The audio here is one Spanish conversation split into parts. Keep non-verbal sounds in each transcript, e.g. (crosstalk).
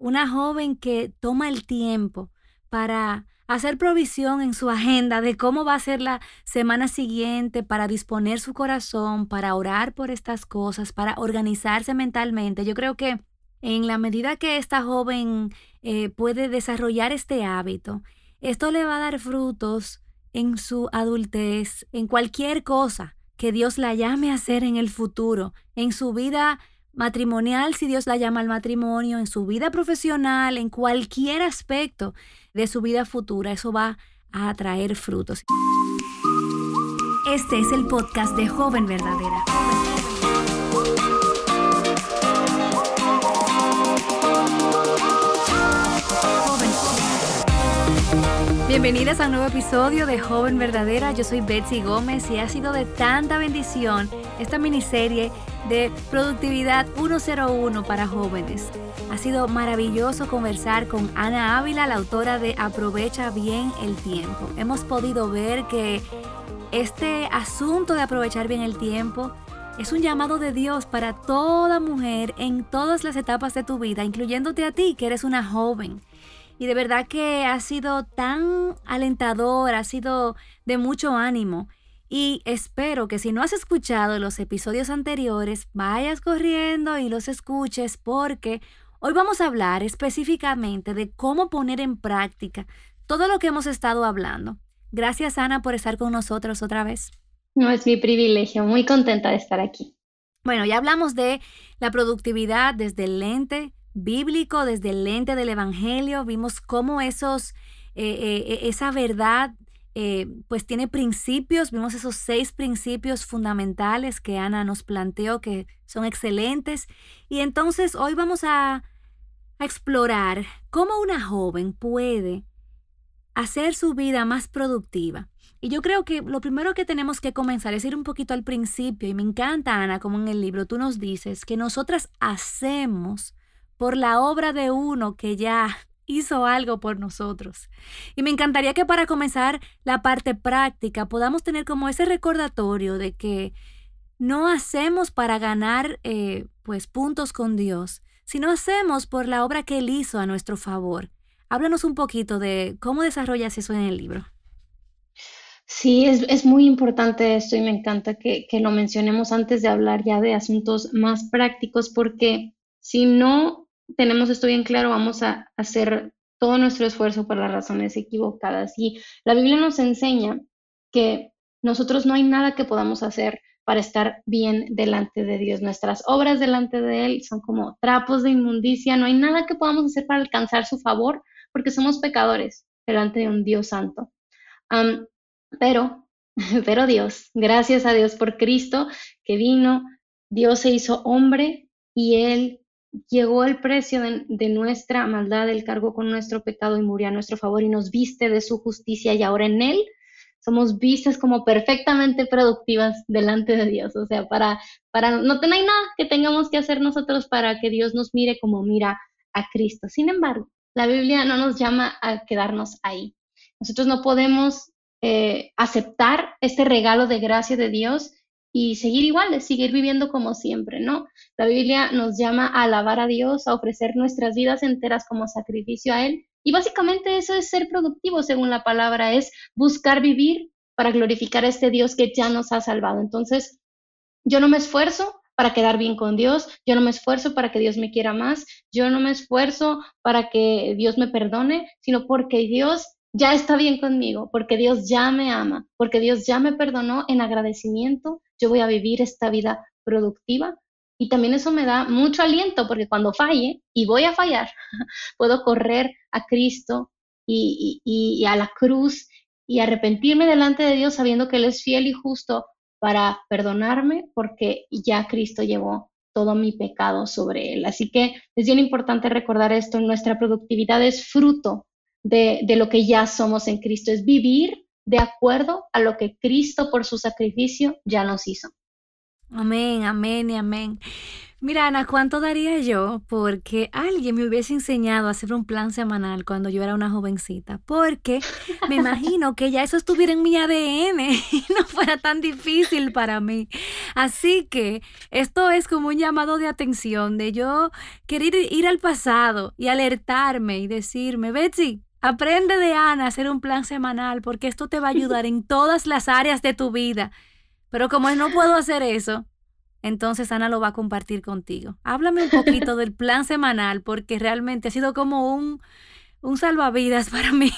una joven que toma el tiempo para hacer provisión en su agenda de cómo va a ser la semana siguiente, para disponer su corazón, para orar por estas cosas, para organizarse mentalmente. Yo creo que en la medida que esta joven eh, puede desarrollar este hábito, esto le va a dar frutos en su adultez, en cualquier cosa que Dios la llame a hacer en el futuro, en su vida matrimonial, si Dios la llama al matrimonio, en su vida profesional, en cualquier aspecto de su vida futura, eso va a traer frutos. Este es el podcast de Joven Verdadera. Bienvenidas a un nuevo episodio de Joven Verdadera. Yo soy Betsy Gómez y ha sido de tanta bendición esta miniserie de Productividad 101 para jóvenes. Ha sido maravilloso conversar con Ana Ávila, la autora de Aprovecha bien el tiempo. Hemos podido ver que este asunto de aprovechar bien el tiempo es un llamado de Dios para toda mujer en todas las etapas de tu vida, incluyéndote a ti, que eres una joven. Y de verdad que ha sido tan alentador, ha sido de mucho ánimo. Y espero que si no has escuchado los episodios anteriores, vayas corriendo y los escuches porque hoy vamos a hablar específicamente de cómo poner en práctica todo lo que hemos estado hablando. Gracias Ana por estar con nosotros otra vez. No es mi privilegio, muy contenta de estar aquí. Bueno, ya hablamos de la productividad desde el lente bíblico, desde el lente del Evangelio, vimos cómo esos, eh, eh, e, esa verdad eh, pues tiene principios, vimos esos seis principios fundamentales que Ana nos planteó que son excelentes. Y entonces hoy vamos a, a explorar cómo una joven puede hacer su vida más productiva. Y yo creo que lo primero que tenemos que comenzar es ir un poquito al principio. Y me encanta, Ana, como en el libro tú nos dices que nosotras hacemos por la obra de uno que ya hizo algo por nosotros. Y me encantaría que para comenzar la parte práctica podamos tener como ese recordatorio de que no hacemos para ganar eh, pues puntos con Dios, sino hacemos por la obra que Él hizo a nuestro favor. Háblanos un poquito de cómo desarrollas eso en el libro. Sí, es, muy importante esto y me encanta que, que lo mencionemos antes de hablar ya de asuntos más prácticos porque si no tenemos esto bien claro, vamos a hacer todo nuestro esfuerzo por las razones equivocadas. Y la Biblia nos enseña que nosotros no hay nada que podamos hacer para estar bien delante de Dios. Nuestras obras delante de Él son como trapos de inmundicia. No hay nada que podamos hacer para alcanzar su favor porque somos pecadores delante de un Dios santo. pero, (laughs) pero Dios, gracias a Dios por Cristo que vino, Dios se hizo hombre y Él llegó el precio de, nuestra maldad, el cargo con nuestro pecado y murió a nuestro favor y nos viste de su justicia y ahora en Él somos vistas como perfectamente productivas delante de Dios. O sea, para, para no, hay nada que tengamos que hacer nosotros para que Dios nos mire como mira a Cristo. Sin embargo, la Biblia no nos llama a quedarnos ahí. Nosotros no podemos eh, aceptar este regalo de gracia de Dios y seguir igual, seguir viviendo como siempre, ¿no? La Biblia nos llama a alabar a Dios, a ofrecer nuestras vidas enteras como sacrificio a Él. Y básicamente eso es ser productivo, según la palabra, es buscar vivir para glorificar a este Dios que ya nos ha salvado. Entonces, yo no me esfuerzo para quedar bien con Dios, yo no me esfuerzo para que Dios me quiera más, yo no me esfuerzo para que Dios me perdone, sino porque Dios ya está bien conmigo, porque Dios ya me ama, porque Dios ya me perdonó en agradecimiento yo voy a vivir esta vida productiva. Y también eso me da mucho aliento porque cuando falle, y voy a fallar, (laughs) puedo correr a Cristo y, a la cruz y arrepentirme delante de Dios sabiendo que Él es fiel y justo para perdonarme porque ya Cristo llevó todo mi pecado sobre Él. Así que es bien importante recordar esto, nuestra productividad es fruto de, de, lo que ya somos en Cristo, es vivir de acuerdo a lo que Cristo por su sacrificio ya nos hizo. Amén, amén y amén. Mira, Ana, ¿cuánto daría yo porque alguien me hubiese enseñado a hacer un plan semanal cuando yo era una jovencita? Porque me imagino que ya eso estuviera en mi ADN (laughs) y no fuera tan difícil para mí. Así que esto es como un llamado de atención de yo querer ir al pasado y alertarme y decirme, Betsy, aprende de Ana a hacer un plan semanal porque esto te va a ayudar en todas las áreas de tu vida. Pero como no puedo hacer eso, entonces Ana lo va a compartir contigo. Háblame un poquito del plan semanal porque realmente ha sido como un, un salvavidas (laughs) para mí.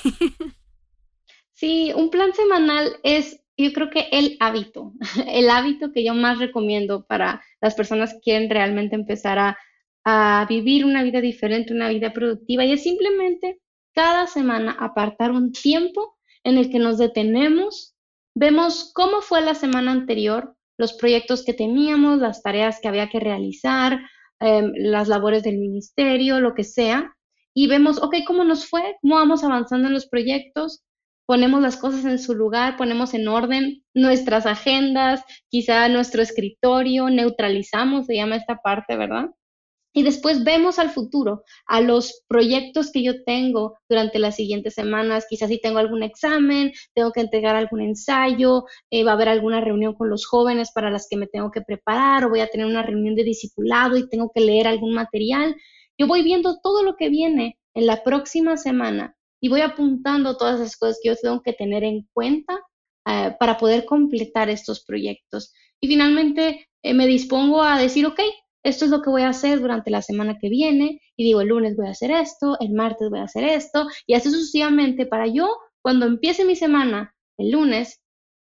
Sí, un plan semanal es, yo creo que el hábito, (laughs) el hábito que yo más recomiendo para las personas que quieren realmente empezar a, a vivir una vida diferente, una vida productiva. Y es simplemente cada semana apartar un tiempo en el que nos detenemos, vemos cómo fue la semana anterior, los proyectos que teníamos, las tareas que había que realizar, em, las labores del ministerio, lo que sea, y vemos, ok, ¿cómo nos fue? ¿Cómo vamos avanzando en los proyectos? Ponemos las cosas en su lugar, ponemos en orden nuestras agendas, quizá nuestro escritorio, neutralizamos, se llama esta parte, ¿verdad? Y después vemos al futuro, a los proyectos que yo tengo durante las siguientes semanas. Quizás si tengo algún examen, tengo que entregar algún ensayo, eh, va a haber alguna reunión con los jóvenes para las que me tengo que preparar, o voy a tener una reunión de discipulado y tengo que leer algún material. Yo voy viendo todo lo que viene en la próxima semana y voy apuntando todas esas cosas que yo tengo que tener en cuenta eh, para poder completar estos proyectos. Y finalmente eh, me dispongo a decir, ok, esto es lo que voy a hacer durante la semana que viene y digo, el lunes voy a hacer esto, el martes voy a hacer esto y así sucesivamente para yo, cuando empiece mi semana el lunes,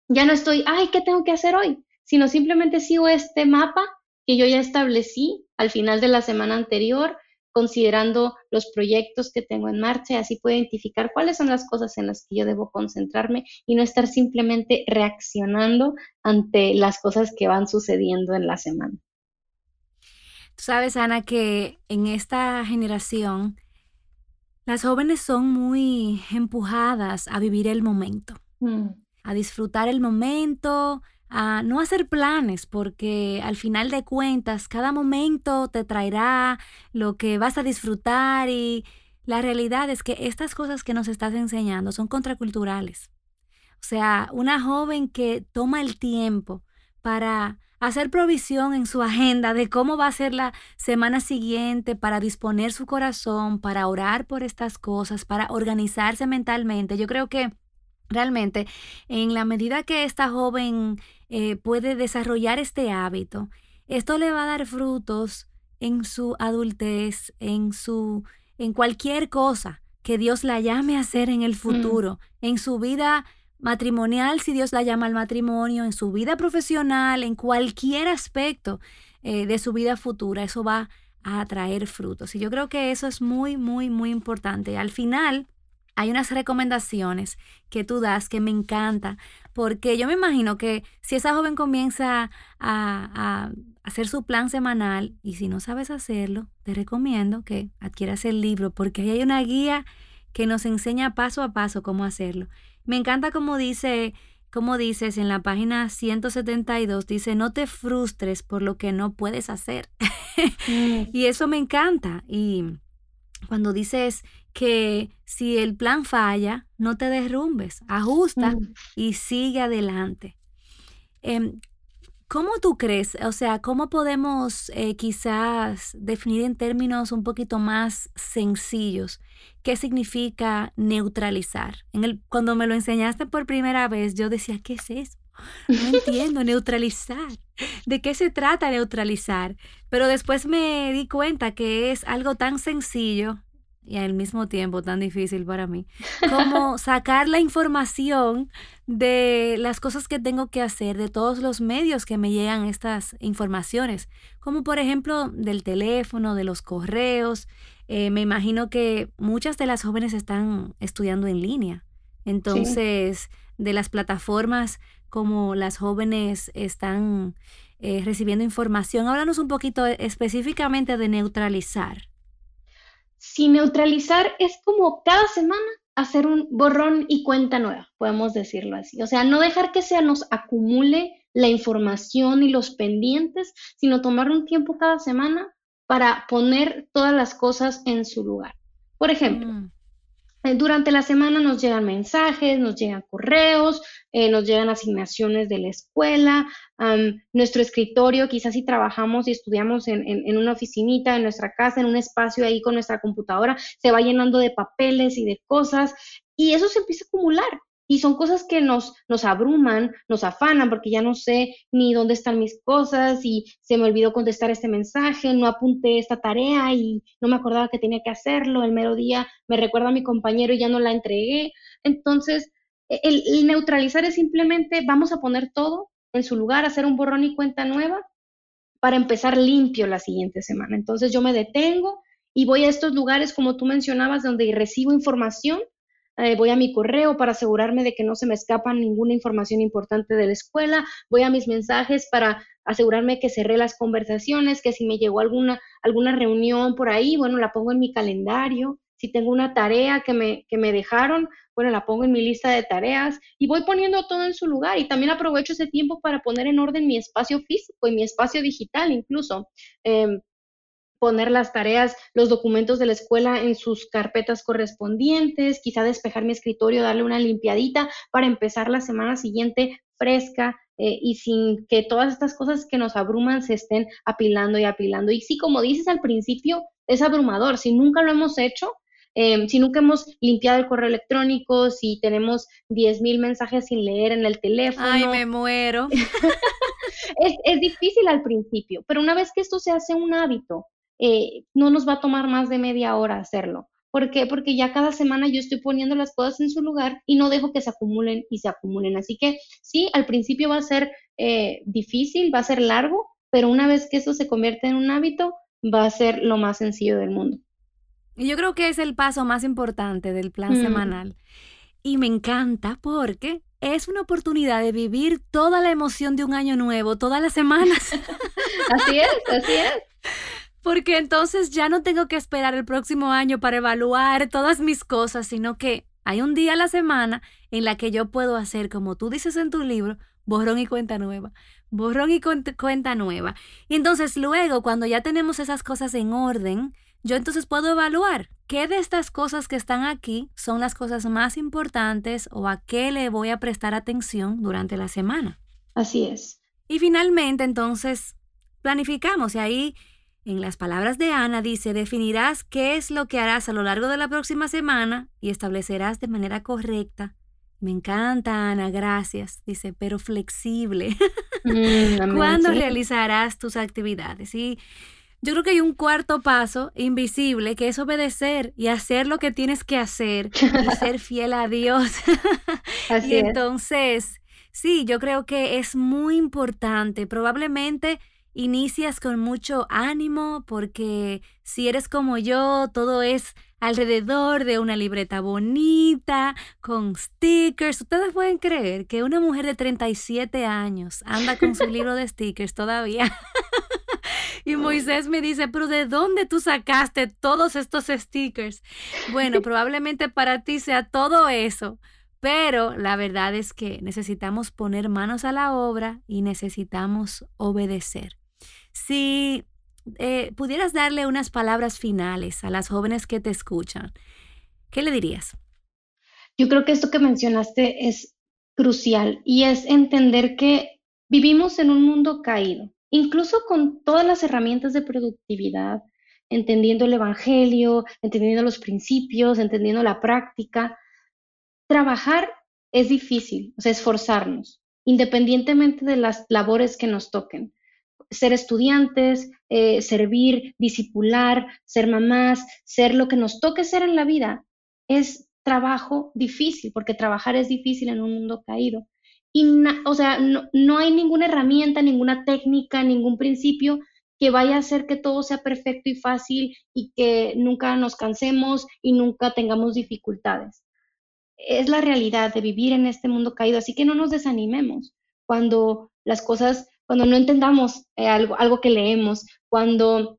ya no estoy, ay, ¿qué tengo que hacer hoy? Sino simplemente sigo este mapa que yo ya establecí al final de la semana anterior, considerando los proyectos que tengo en marcha y así puedo identificar cuáles son las cosas en las que yo debo concentrarme y no estar simplemente reaccionando ante las cosas que van sucediendo en la semana. Tú sabes, Ana, que en esta generación las jóvenes son muy empujadas a vivir el momento, mm. a disfrutar el momento, a no hacer planes, porque al final de cuentas cada momento te traerá lo que vas a disfrutar y la realidad es que estas cosas que nos estás enseñando son contraculturales. O sea, una joven que toma el tiempo para hacer provisión en su agenda de cómo va a ser la semana siguiente para disponer su corazón, para orar por estas cosas, para organizarse mentalmente. Yo creo que realmente en la medida que esta joven eh, puede desarrollar este hábito, esto le va a dar frutos en su adultez, en su en cualquier cosa que Dios la llame a hacer en el mm. futuro, en su vida matrimonial, si Dios la llama al matrimonio, en su vida profesional, en cualquier aspecto eh, de su vida futura, eso va a traer frutos. Y yo creo que eso es muy, muy, muy importante. Al final, hay unas recomendaciones que tú das que me encanta, porque yo me imagino que si esa joven comienza a, a, hacer su plan semanal y si no sabes hacerlo, te recomiendo que adquieras el libro, porque ahí hay una guía que nos enseña paso a paso cómo hacerlo. Me encanta como dice, como dices en la página 172, dice, no te frustres por lo que no puedes hacer. (laughs) Mm. y eso me encanta. Y cuando dices que si el plan falla, no te derrumbes, ajusta mm. y sigue adelante. Em, ¿Cómo tú crees? O sea, ¿cómo podemos eh, quizás definir en términos un poquito más sencillos qué significa neutralizar? En el, cuando me lo enseñaste por primera vez, yo decía, ¿qué es eso? No (laughs) entiendo, neutralizar. ¿De qué se trata neutralizar? Pero después me di cuenta que es algo tan sencillo y al mismo tiempo tan difícil para mí, como (laughs) sacar la información de las cosas que tengo que hacer, de todos los medios que me llegan estas informaciones, como por ejemplo del teléfono, de los correos. Eh, me imagino que muchas de las jóvenes están estudiando en línea, entonces de las plataformas como las jóvenes están eh, recibiendo información. Háblanos un poquito específicamente de neutralizar. Si neutralizar es como cada semana hacer un borrón y cuenta nueva, podemos decirlo así. O sea, no dejar que se nos acumule la información y los pendientes, sino tomar un tiempo cada semana para poner todas las cosas en su lugar. Por ejemplo, mm. Eh, durante la semana nos llegan mensajes, nos llegan correos, eh, nos llegan asignaciones de la escuela, nuestro escritorio, quizás si trabajamos y estudiamos en, en, una oficinita, en nuestra casa, en un espacio ahí con nuestra computadora, se va llenando de papeles y de cosas y eso se empieza a acumular. Y son cosas que nos, nos abruman, nos afanan, porque ya no sé ni dónde están mis cosas y se me olvidó contestar este mensaje, no apunté esta tarea y no me acordaba que tenía que hacerlo, el mero día me recuerda a mi compañero y ya no la entregué. Entonces, e, el, el neutralizar es simplemente vamos a poner todo en su lugar, hacer un borrón y cuenta nueva para empezar limpio la siguiente semana. Entonces yo me detengo y voy a estos lugares, como tú mencionabas, donde recibo información eh, voy a mi correo para asegurarme de que no se me escapa ninguna información importante de la escuela, voy a mis mensajes para asegurarme que cerré las conversaciones, que si me llegó alguna, alguna reunión por ahí, bueno, la pongo en mi calendario, si tengo una tarea que me, que me dejaron, bueno, la pongo en mi lista de tareas y voy poniendo todo en su lugar y también aprovecho ese tiempo para poner en orden mi espacio físico y mi espacio digital incluso. Em, poner las tareas, los documentos de la escuela en sus carpetas correspondientes, quizá despejar mi escritorio, darle una limpiadita para empezar la semana siguiente fresca eh, y sin que todas estas cosas que nos abruman se estén apilando y apilando. Y sí, como dices al principio, es abrumador. Si nunca lo hemos hecho, em, si nunca hemos limpiado el correo electrónico, si tenemos 10.000 mensajes sin leer en el teléfono. Ay, me muero. (laughs) es, es difícil al principio, pero una vez que esto se hace un hábito, eh, no nos va a tomar más de media hora hacerlo. ¿Por qué? Porque ya cada semana yo estoy poniendo las cosas en su lugar y no dejo que se acumulen y se acumulen. Así que sí, al principio va a ser eh, difícil, va a ser largo, pero una vez que eso se convierte en un hábito, va a ser lo más sencillo del mundo. Y yo creo que es el paso más importante del plan mm. semanal. Y me encanta porque es una oportunidad de vivir toda la emoción de un año nuevo, todas las semanas. (laughs) así es, así es porque entonces ya no tengo que esperar el próximo año para evaluar todas mis cosas, sino que hay un día a la semana en la que yo puedo hacer, como tú dices en tu libro, borrón y cuenta nueva, borrón y cuenta nueva. Y entonces luego, cuando ya tenemos esas cosas en orden, yo entonces puedo evaluar qué de estas cosas que están aquí son las cosas más importantes o a qué le voy a prestar atención durante la semana. Así es. Y finalmente, entonces, planificamos y ahí en las palabras de Ana dice, definirás qué es lo que harás a lo largo de la próxima semana y establecerás de manera correcta. Me encanta, Ana, gracias. Dice, pero flexible. Mm, (laughs) ¿Cuándo realizarás tus actividades? Y yo creo que hay un cuarto paso invisible que es obedecer y hacer lo que tienes que hacer y (laughs) ser fiel a Dios. (laughs) y entonces, sí, yo creo que es muy importante. Probablemente inicias con mucho ánimo porque si eres como yo, todo es alrededor de una libreta bonita, con stickers. Ustedes pueden creer que una mujer de 37 años anda con su libro de stickers todavía. (laughs) y Moisés me dice, pero ¿de dónde tú sacaste todos estos stickers? Bueno, probablemente para ti sea todo eso. Pero la verdad es que necesitamos poner manos a la obra y necesitamos obedecer. Si eh, pudieras darle unas palabras finales a las jóvenes que te escuchan, ¿qué le dirías? Yo creo que esto que mencionaste es crucial y es entender que vivimos en un mundo caído, incluso con todas las herramientas de productividad, entendiendo el Evangelio, entendiendo los principios, entendiendo la práctica. Trabajar es difícil, o sea, esforzarnos, independientemente de las labores que nos toquen ser estudiantes, eh, servir, discipular, ser mamás, ser lo que nos toque ser en la vida, es trabajo difícil, porque trabajar es difícil en un mundo caído. Y, o sea, no, no hay ninguna herramienta, ninguna técnica, ningún principio que vaya a hacer que todo sea perfecto y fácil y que nunca nos cansemos y nunca tengamos dificultades. Es la realidad de vivir en este mundo caído, así que no nos desanimemos cuando las cosas cuando no entendamos eh, algo, algo que leemos, cuando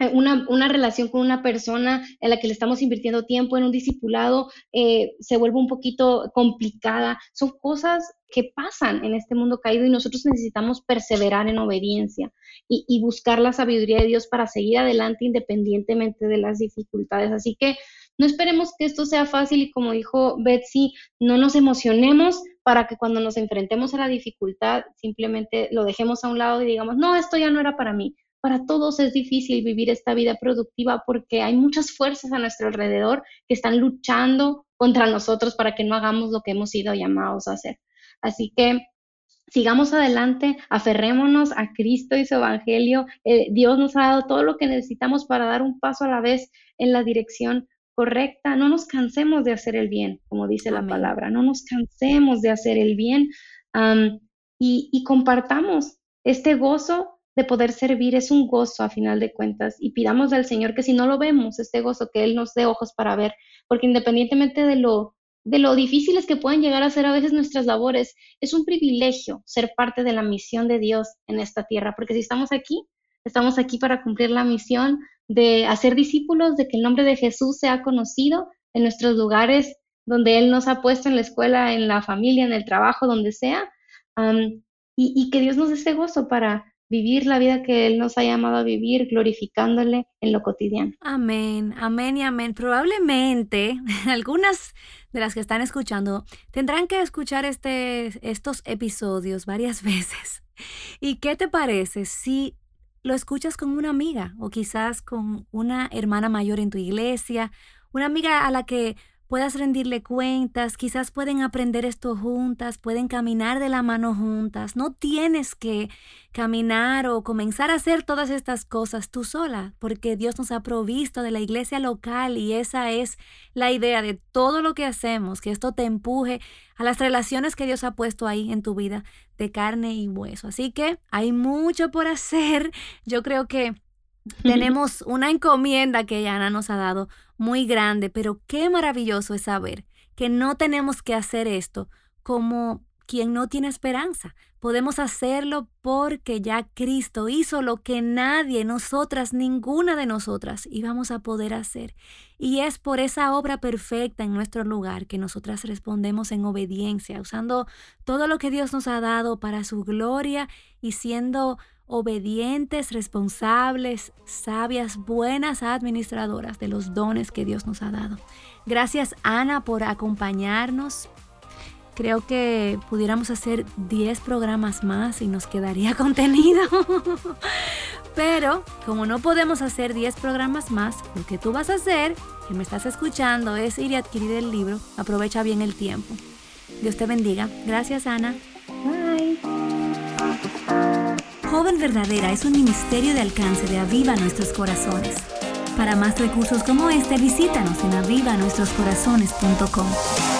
eh, una, una, relación con una persona en la que le estamos invirtiendo tiempo en un discipulado eh, se vuelve un poquito complicada. Son cosas que pasan en este mundo caído y nosotros necesitamos perseverar en obediencia y, y buscar la sabiduría de Dios para seguir adelante independientemente de las dificultades. Así que no esperemos que esto sea fácil y como dijo Betsy, no nos emocionemos para que cuando nos enfrentemos a la dificultad simplemente lo dejemos a un lado y digamos, no, esto ya no era para mí para todos es difícil vivir esta vida productiva porque hay muchas fuerzas a nuestro alrededor que están luchando contra nosotros para que no hagamos lo que hemos sido llamados a hacer. Así que sigamos adelante, aferrémonos a Cristo y su Evangelio. Eh, Dios nos ha dado todo lo que necesitamos para dar un paso a la vez en la dirección correcta. No nos cansemos de hacer el bien, como dice la palabra. No nos cansemos de hacer el bien y, y compartamos este gozo de poder servir es un gozo a final de cuentas y pidamos al Señor que si no lo vemos, este gozo, que Él nos dé ojos para ver, porque independientemente de lo, de lo difíciles que pueden llegar a ser a veces nuestras labores, es un privilegio ser parte de la misión de Dios en esta tierra, porque si estamos aquí, estamos aquí para cumplir la misión de hacer discípulos, de que el nombre de Jesús sea conocido en nuestros lugares donde Él nos ha puesto en la escuela, en la familia, en el trabajo, donde sea, y, y que Dios nos dé ese gozo para vivir la vida que Él nos ha llamado a vivir, glorificándole en lo cotidiano. Amén, amén y amén. Probablemente (laughs) algunas de las que están escuchando tendrán que escuchar este, estos episodios varias (laughs) veces. ¿Y qué te parece si lo escuchas con una amiga o quizás con una hermana mayor en tu iglesia, una amiga a la que puedas rendirle cuentas, quizás pueden aprender esto juntas, pueden caminar de la mano juntas. No tienes que caminar o comenzar a hacer todas estas cosas tú sola, porque Dios nos ha provisto de la iglesia local y esa es la idea de todo lo que hacemos, que esto te empuje a las relaciones que Dios ha puesto ahí en tu vida de carne y hueso. Así que hay mucho por hacer. Yo creo que tenemos una encomienda que Ana nos ha dado muy grande, pero qué maravilloso es saber que no tenemos que hacer esto como quien no tiene esperanza. Podemos hacerlo porque ya Cristo hizo lo que nadie, nosotras, ninguna de nosotras íbamos a poder hacer. Y es por esa obra perfecta en nuestro lugar que nosotras respondemos en obediencia, usando todo lo que Dios nos ha dado para su gloria y siendo obedientes, responsables, sabias, buenas administradoras de los dones que Dios nos ha dado. Gracias Ana por acompañarnos. Creo que pudiéramos hacer 10 programas más y nos quedaría (laughs) contenido. Pero como no podemos hacer 10 programas más, lo que tú vas a hacer, que me estás escuchando, es ir y adquirir el libro. Aprovecha bien el tiempo. Dios te bendiga. Gracias Ana. Joven Verdadera es un ministerio de alcance de Aviva Nuestros Corazones. Para más recursos como este, visítanos en avivanuestroscorazones.com.